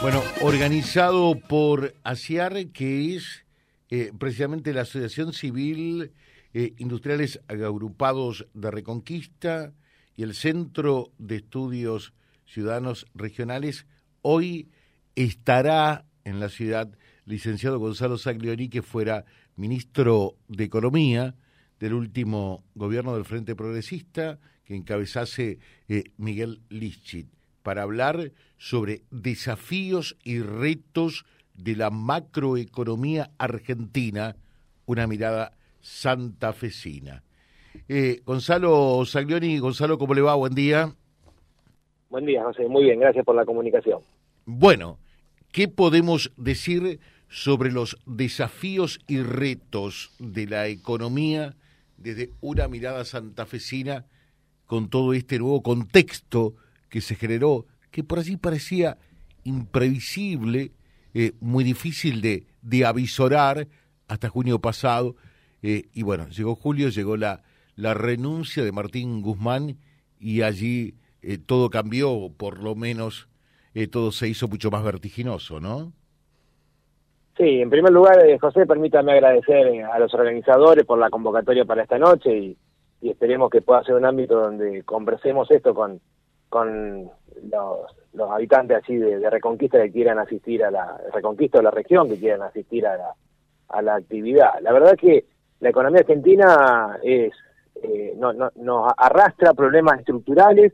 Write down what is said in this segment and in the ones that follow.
Bueno, organizado por ASIAR, que es eh, precisamente la Asociación Civil eh, Industriales Agrupados de Reconquista y el Centro de Estudios Ciudadanos Regionales, hoy estará en la ciudad licenciado Gonzalo Saglioni, que fuera ministro de Economía del último gobierno del Frente Progresista, que encabezase eh, Miguel Lischit para hablar sobre desafíos y retos de la macroeconomía argentina, una mirada santafesina. Eh, Gonzalo Saglioni, Gonzalo, ¿cómo le va? Buen día. Buen día, José. Muy bien, gracias por la comunicación. Bueno, ¿qué podemos decir sobre los desafíos y retos de la economía desde una mirada santafesina con todo este nuevo contexto que se generó, que por allí parecía imprevisible, eh, muy difícil de, de avisorar hasta junio pasado. Eh, y bueno, llegó julio, llegó la, la renuncia de Martín Guzmán y allí eh, todo cambió, por lo menos todo se hizo mucho más vertiginoso, ¿no? Sí, en primer lugar, José, permítame agradecer a los organizadores por la convocatoria para esta noche y, y esperemos que pueda ser un ámbito donde conversemos esto con, con los, habitantes así de, Reconquista que quieran asistir a la Reconquista de la región, que quieran asistir a la, a la actividad. La verdad que la economía argentina es eh, no, no, nos arrastra problemas estructurales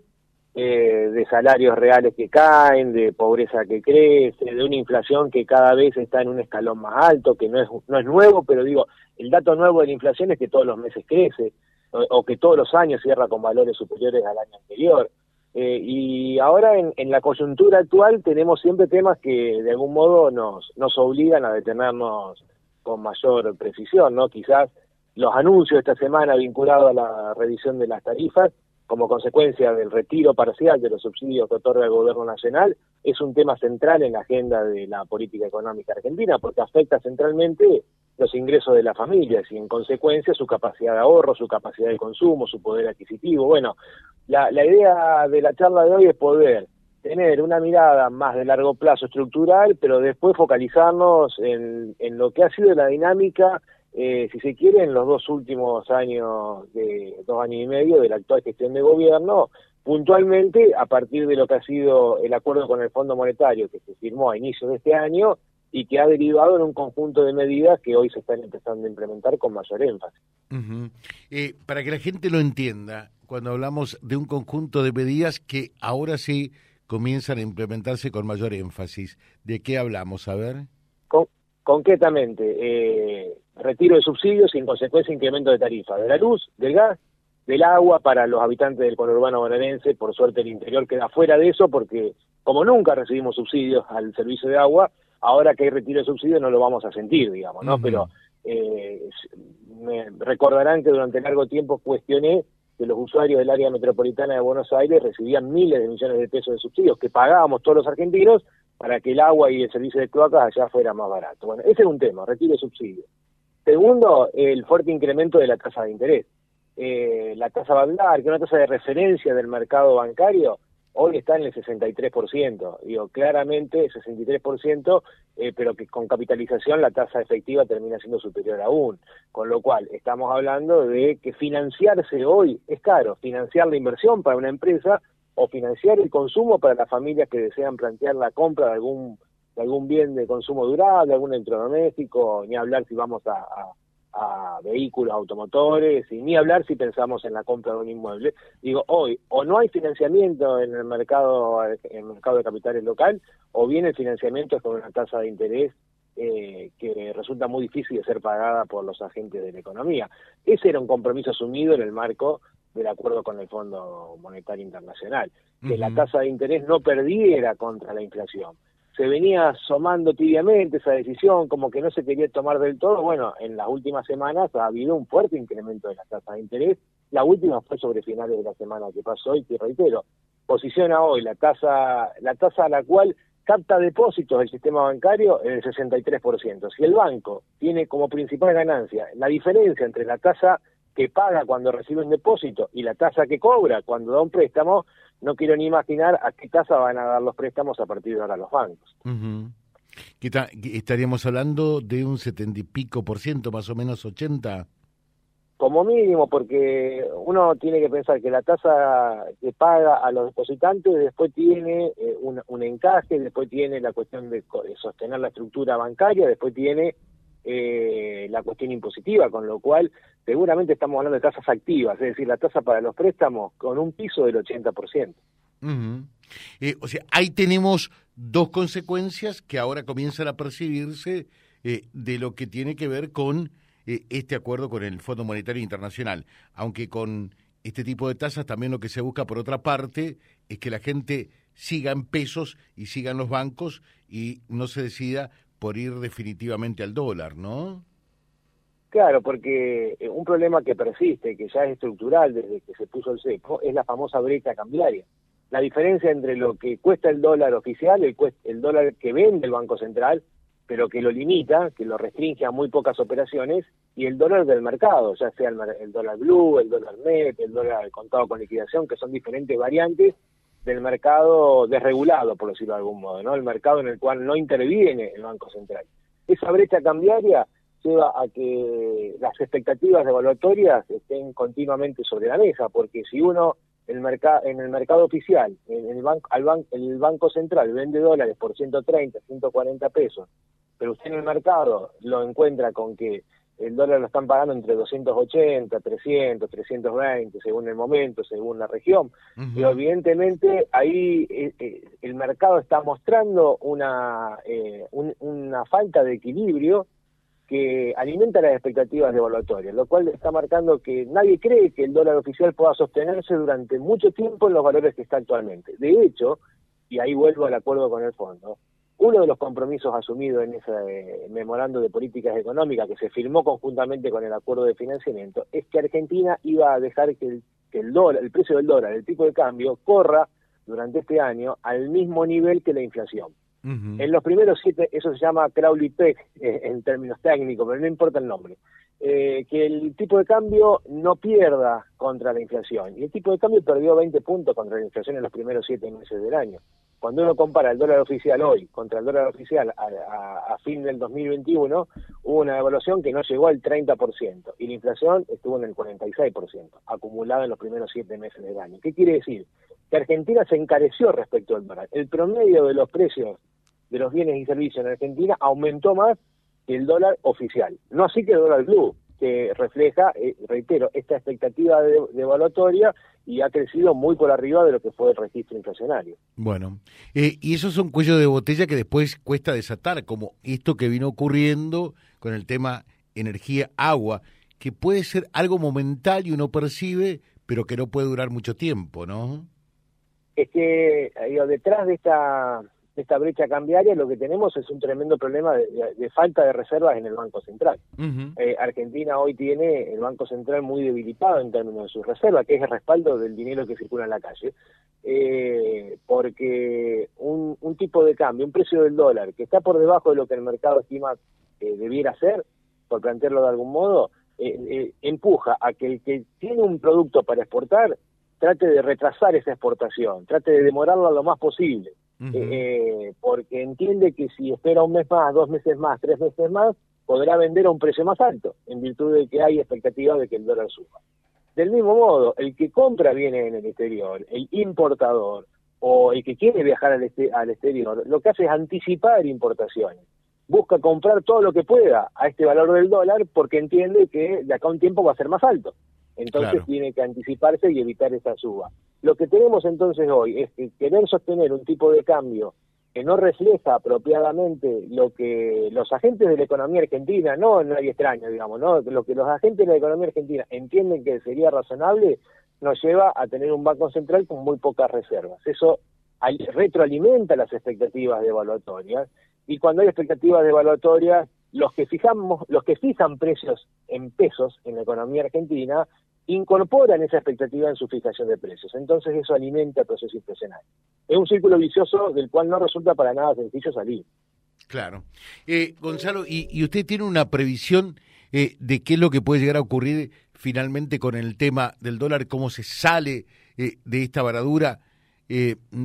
eh, de salarios reales que caen, de pobreza que crece, de una inflación que cada vez está en un escalón más alto, que no es, no es nuevo, pero digo, el dato nuevo de la inflación es que todos los meses crece, o que todos los años cierra con valores superiores al año anterior. Eh, y ahora en, en, la coyuntura actual tenemos siempre temas que de algún modo nos, nos obligan a detenernos con mayor precisión, ¿no? Quizás los anuncios esta semana vinculados a la revisión de las tarifas como consecuencia del retiro parcial de los subsidios que otorga el gobierno nacional es un tema central en la agenda de la política económica argentina porque afecta centralmente los ingresos de las familias y en consecuencia su capacidad de ahorro, su capacidad de consumo, su poder adquisitivo. Bueno, la, la idea de la charla de hoy es poder tener una mirada más de largo plazo estructural, pero después focalizarnos en, en lo que ha sido la dinámica, eh, si se quiere, en los dos últimos años, de dos años y medio de la actual gestión de gobierno, puntualmente a partir de lo que ha sido el acuerdo con el Fondo Monetario que se firmó a inicios de este año y que ha derivado en un conjunto de medidas que hoy se están empezando a implementar con mayor énfasis. eh, para que la gente lo entienda, cuando hablamos de un conjunto de medidas que ahora sí comienzan a implementarse con mayor énfasis, ¿de qué hablamos? A ver. Con, concretamente, eh, retiro de subsidios y en consecuencia incremento de tarifa de la luz, del gas, del agua para los habitantes del conurbano bonaerense. Por suerte el interior queda fuera de eso porque como nunca recibimos subsidios al servicio de agua, ahora que hay retiro de subsidios no lo vamos a sentir, digamos, ¿no? Uh -huh. Pero eh, me recordarán que durante largo tiempo cuestioné que los usuarios del área metropolitana de Buenos Aires recibían miles de millones de pesos de subsidios que pagábamos todos los argentinos para que el agua y el servicio de cloacas allá fuera más barato. Bueno, ese es un tema, retiro de subsidios. Segundo, el fuerte incremento de la tasa de interés. Eh, la tasa Bandar, que es una tasa de referencia del mercado bancario, hoy está en el 63%, digo, claramente 63%, eh, pero que con capitalización la tasa efectiva termina siendo superior aún, con lo cual estamos hablando de que financiarse hoy es caro, financiar la inversión para una empresa o financiar el consumo para las familias que desean plantear la compra de algún de algún bien de consumo durable, algún electrodoméstico, ni hablar si vamos a, a a vehículos, automotores, y ni hablar si pensamos en la compra de un inmueble. Digo, hoy o no hay financiamiento en el mercado, en el mercado de capitales local, o bien el financiamiento es con una tasa de interés eh, que resulta muy difícil de ser pagada por los agentes de la economía. Ese era un compromiso asumido en el marco del acuerdo con el Fondo Monetario Internacional, que uh -huh. la tasa de interés no perdiera contra la inflación se venía asomando tibiamente esa decisión, como que no se quería tomar del todo. Bueno, en las últimas semanas ha habido un fuerte incremento de la tasa de interés. La última fue sobre finales de la semana que pasó y te reitero, posiciona hoy la tasa, la tasa a la cual capta depósitos del sistema bancario en el 63%. Si el banco tiene como principal ganancia la diferencia entre la tasa que paga cuando recibe un depósito y la tasa que cobra cuando da un préstamo, no quiero ni imaginar a qué tasa van a dar los préstamos a partir de ahora los bancos. ¿Estaríamos hablando de un setenta y pico por ciento, más o menos ochenta? Como mínimo, porque uno tiene que pensar que la tasa que paga a los depositantes después tiene eh, un, encaje, después tiene la cuestión de, sostener la estructura bancaria, después tiene eh, la cuestión impositiva, con lo cual seguramente estamos hablando de tasas activas, es decir, la tasa para los préstamos con un piso del 80%. Eh, o sea, ahí tenemos dos consecuencias que ahora comienzan a percibirse eh, de lo que tiene que ver con este acuerdo con el Fondo Monetario Internacional. Aunque con este tipo de tasas también lo que se busca por otra parte es que la gente siga en pesos y siga en los bancos y no se decida por ir definitivamente al dólar, ¿no? Claro, porque un problema que persiste, que ya es estructural desde que se puso el cepo, es la famosa brecha cambiaria la diferencia entre lo que cuesta el dólar oficial, el, el dólar que vende el Banco Central, pero que lo limita, que lo restringe a muy pocas operaciones, y el dólar del mercado, ya sea el, dólar blue, el dólar net, el dólar contado con liquidación, que son diferentes variantes del mercado desregulado, por decirlo de algún modo, ¿no? El mercado en el cual no interviene el Banco Central. Esa brecha cambiaria lleva a que las expectativas evaluatorias estén continuamente sobre la mesa, porque si uno el en el mercado oficial, en el, banco, al el Banco Central vende dólares por 130, 140 pesos, pero usted en el mercado lo encuentra con que el dólar lo están pagando entre 280, 300, 320, según el momento, según la región. Y evidentemente ahí eh, eh, el mercado está mostrando una, eh, una falta de equilibrio que alimenta las expectativas de evaluatorias, lo cual está marcando que nadie cree que el dólar oficial pueda sostenerse durante mucho tiempo en los valores que está actualmente. De hecho, y ahí vuelvo al acuerdo con el fondo, uno de los compromisos asumidos en ese eh, memorando de políticas económicas que se firmó conjuntamente con el acuerdo de financiamiento es que Argentina iba a dejar que que el dólar, el precio del dólar, el tipo de cambio, corra durante este año al mismo nivel que la inflación. En los primeros siete, eso se llama Crowley eh, en términos técnicos, pero no importa el nombre. Eh, que el tipo de cambio no pierda contra la inflación. Y el tipo de cambio perdió 20 puntos contra la inflación en los primeros siete meses del año. Cuando uno compara el dólar oficial hoy contra el dólar oficial a, fin del 2021, hubo una devaluación que no llegó al 30% y la inflación estuvo en el 46%, acumulada en los primeros siete meses del año. ¿Qué quiere decir? Que Argentina se encareció respecto al dólar. El promedio de los precios de los bienes y servicios en Argentina aumentó más que el dólar oficial. No así que el dólar blue, que refleja, eh, reitero, esta expectativa de, evaluatoria y ha crecido muy por arriba de lo que fue el registro inflacionario. Bueno, eh, y esos son cuellos de botella que después cuesta desatar, como esto que vino ocurriendo con el tema energía-agua, que puede ser algo momental y uno percibe, pero que no puede durar mucho tiempo, ¿no? Es que digo, detrás de esta esta brecha cambiaria, lo que tenemos es un tremendo problema de, falta de reservas en el Banco Central. Eh, Argentina hoy tiene el Banco Central muy debilitado en términos de sus reservas, que es el respaldo del dinero que circula en la calle, eh, porque un, tipo de cambio, un precio del dólar que está por debajo de lo que el mercado estima que debiera ser, por plantearlo de algún modo, eh, empuja a que el que tiene un producto para exportar trate de retrasar esa exportación, trate de demorarla lo más posible eh, porque entiende que si espera un mes más, dos meses más, tres meses más, podrá vender a un precio más alto, en virtud de que hay expectativa de que el dólar suba. Del mismo modo, el que compra viene en el exterior, el importador o el que quiere viajar al, este, al exterior, lo que hace es anticipar importaciones. Busca comprar todo lo que pueda a este valor del dólar porque entiende que de acá a un tiempo va a ser más alto. Entonces tiene que anticiparse y evitar esa suba. Lo que tenemos entonces hoy es que querer sostener un tipo de cambio que no refleja apropiadamente lo que los agentes de la economía argentina, no nadie extraño, digamos, ¿no? lo que los agentes de la economía argentina entienden que sería razonable, nos lleva a tener un banco central con muy pocas reservas. Eso retroalimenta las expectativas de evaluatorias y cuando hay expectativas de evaluatorias, los que fijamos, los que fijan precios en pesos en la economía argentina incorporan esa expectativa en su fijación de precios. Entonces eso alimenta el proceso. Es un círculo vicioso del cual no resulta para nada sencillo salir. Claro. Eh, Gonzalo, ¿y, usted tiene una previsión eh, de qué es lo que puede llegar a ocurrir finalmente con el tema del dólar, cómo se sale eh, de esta varadura.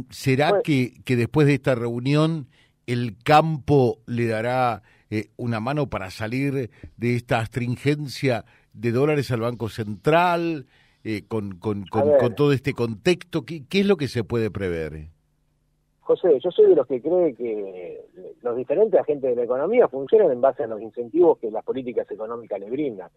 ¿Será que, que después de esta reunión el campo le dará una mano para salir de esta astringencia de dólares al Banco Central, con, con, con, todo este contexto? ¿Qué, ¿Qué es lo que se puede prever? José, yo soy de los que cree que los diferentes agentes de la economía funcionan en base a los incentivos que las políticas económicas le brindan.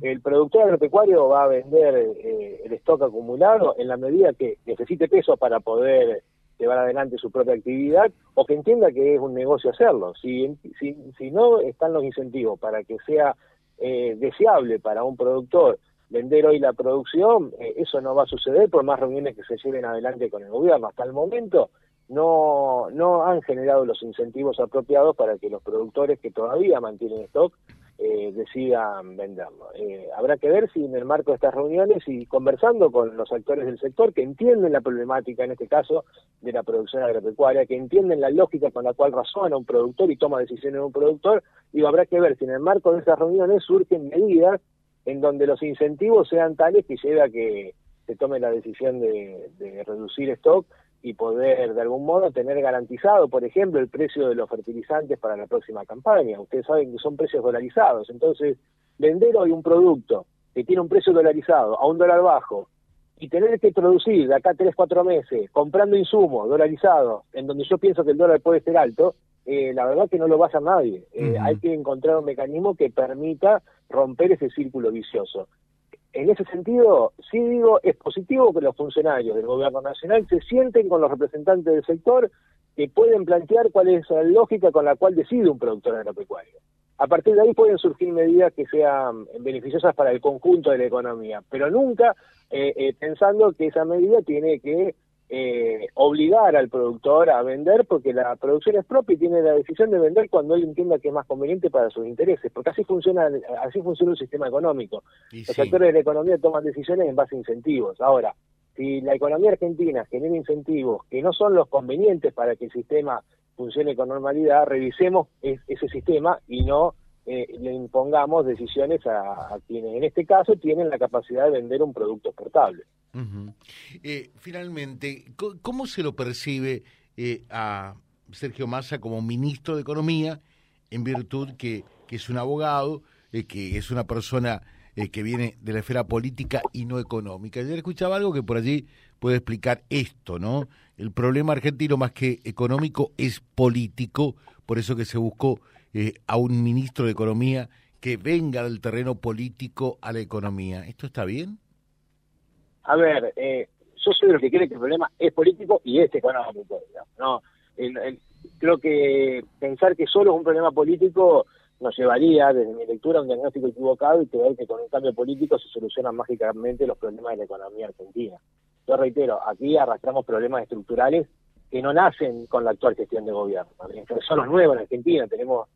El productor agropecuario va a vender eh, el stock acumulado en la medida que necesite peso para poder llevar adelante su propia actividad o que entienda que es un negocio hacerlo. Si, si, si no están los incentivos para que sea eh, deseable para un productor vender hoy la producción, eh, eso no va a suceder por más reuniones que se lleven adelante con el gobierno. Hasta el momento no, no han generado los incentivos apropiados para que los productores que todavía mantienen stock eh, decidan venderlo. Eh, habrá que ver si en el marco de estas reuniones y conversando con los actores del sector que entienden la problemática, en este caso, de la producción agropecuaria, que entienden la lógica con la cual razona un productor y toma decisiones un productor, digo, habrá que ver si en el marco de esas reuniones surgen medidas en donde los incentivos sean tales que lleve a que se tome la decisión de, de reducir stock y poder de algún modo tener garantizado, por ejemplo, el precio de los fertilizantes para la próxima campaña. Ustedes saben que son precios dolarizados, entonces vender hoy un producto que tiene un precio dolarizado a un dólar bajo y tener que producir de acá tres, cuatro meses comprando insumos dolarizados, en donde yo pienso que el dólar puede ser alto, eh, la verdad que no lo va a hacer nadie. Eh, hay que encontrar un mecanismo que permita romper ese círculo vicioso en ese sentido, sí digo, es positivo que los funcionarios del gobierno nacional se sienten con los representantes del sector que pueden plantear cuál es la lógica con la cual decide un productor agropecuario. A partir de ahí pueden surgir medidas que sean beneficiosas para el conjunto de la economía, pero nunca eh, eh, pensando que esa medida tiene que eh, obligar al productor a vender porque la producción es propia y tiene la decisión de vender cuando él entienda que es más conveniente para sus intereses, porque así funciona así funciona un sistema económico. Los actores de la economía toman decisiones en base a incentivos. Ahora, si la economía argentina genera incentivos que no son los convenientes para que el sistema funcione con normalidad, revisemos ese sistema y no eh, le impongamos decisiones a, quienes en este caso tienen la capacidad de vender un producto exportable. Eh, finalmente, ¿cómo se lo percibe eh, a Sergio Massa como ministro de Economía en virtud que, que es un abogado, que es una persona que viene de la esfera política y no económica? Ayer escuchaba algo que por allí puede explicar esto, ¿no? El problema argentino más que económico es político, por eso que se buscó eh, a un ministro de Economía que venga del terreno político a la economía. ¿Esto está bien? A ver, eh, yo soy de los que cree que el problema es político y es económico. No, creo que pensar que solo es un problema político nos llevaría, desde mi lectura, a un diagnóstico equivocado y creer que con un cambio político se solucionan mágicamente los problemas de la economía argentina. Yo reitero, aquí arrastramos problemas estructurales que no nacen con la actual gestión de gobierno. Son los nuevos en Argentina, tenemos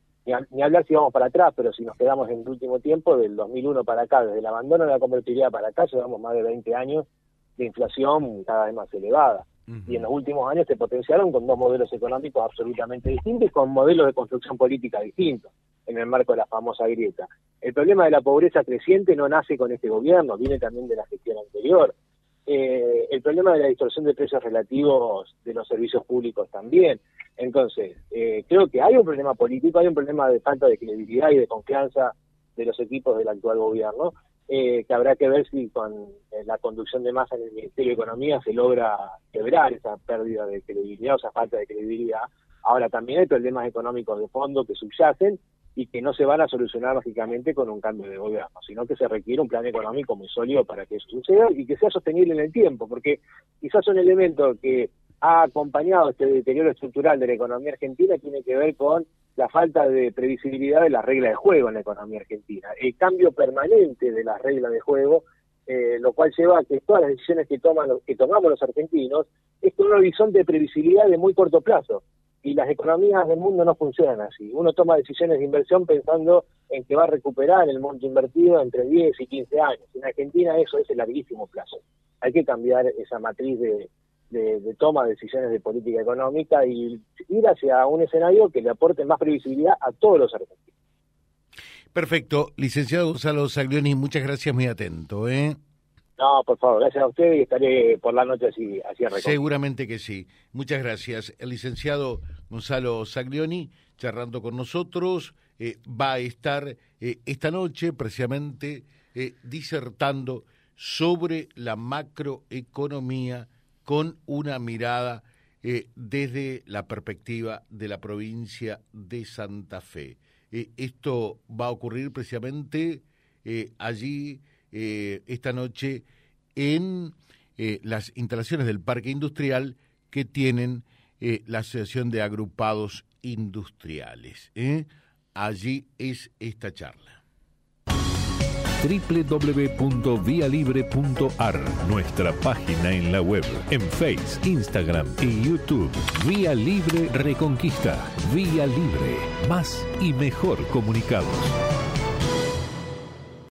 ni, hablar si vamos para atrás, pero si nos quedamos en el último tiempo, del 2001 para acá, desde el abandono de la convertibilidad para acá, llevamos más de 20 años de inflación cada vez más elevada. Y en los últimos años se potenciaron con dos modelos económicos absolutamente distintos y con modelos de construcción política distintos en el marco de la famosa grieta. El problema de la pobreza creciente no nace con este gobierno, viene también de la gestión anterior. Eh, el problema de la distorsión de precios relativos de los servicios públicos también. Entonces, eh, creo que hay un problema político, hay un problema de falta de credibilidad y de confianza de los equipos del actual gobierno, eh, que habrá que ver si con eh, la conducción de masa en el Ministerio de Economía se logra quebrar esa pérdida de credibilidad o esa falta de credibilidad. Ahora también hay problemas económicos de fondo que subyacen y que no se van a solucionar lógicamente con un cambio de gobierno, sino que se requiere un plan económico muy sólido para que eso suceda y que sea sostenible en el tiempo, porque quizás un elemento que ha acompañado este deterioro estructural de la economía argentina tiene que ver con la falta de previsibilidad de las reglas de juego en la economía argentina, el cambio permanente de las reglas de juego, eh, lo cual lleva a que todas las decisiones que, toman, que tomamos los argentinos es con un horizonte de previsibilidad de muy corto plazo y las economías del mundo no funcionan así. Uno toma decisiones de inversión pensando en que va a recuperar el monto invertido entre 10 y 15 años. En Argentina eso es el larguísimo plazo. Hay que cambiar esa matriz de, toma de decisiones de política económica y ir hacia un escenario que le aporte más previsibilidad a todos los argentinos. Perfecto. Licenciado Gonzalo Saglioni, muchas gracias, muy atento. ¿eh? No, por favor, gracias a usted y estaré por la noche así, así Seguramente que sí. Muchas gracias. El licenciado Gonzalo Saglioni, charlando con nosotros, eh, va a estar eh, esta noche precisamente eh, disertando sobre la macroeconomía con una mirada desde la perspectiva de la provincia de Santa Fe. esto va a ocurrir precisamente allí esta noche en las instalaciones del parque industrial que tienen la Asociación de Agrupados Industriales. Allí es esta charla www.vialibre.ar, nuestra página en la web, en Face, Instagram y YouTube. Vía Libre Reconquista. Vía Libre. Más y mejor comunicados.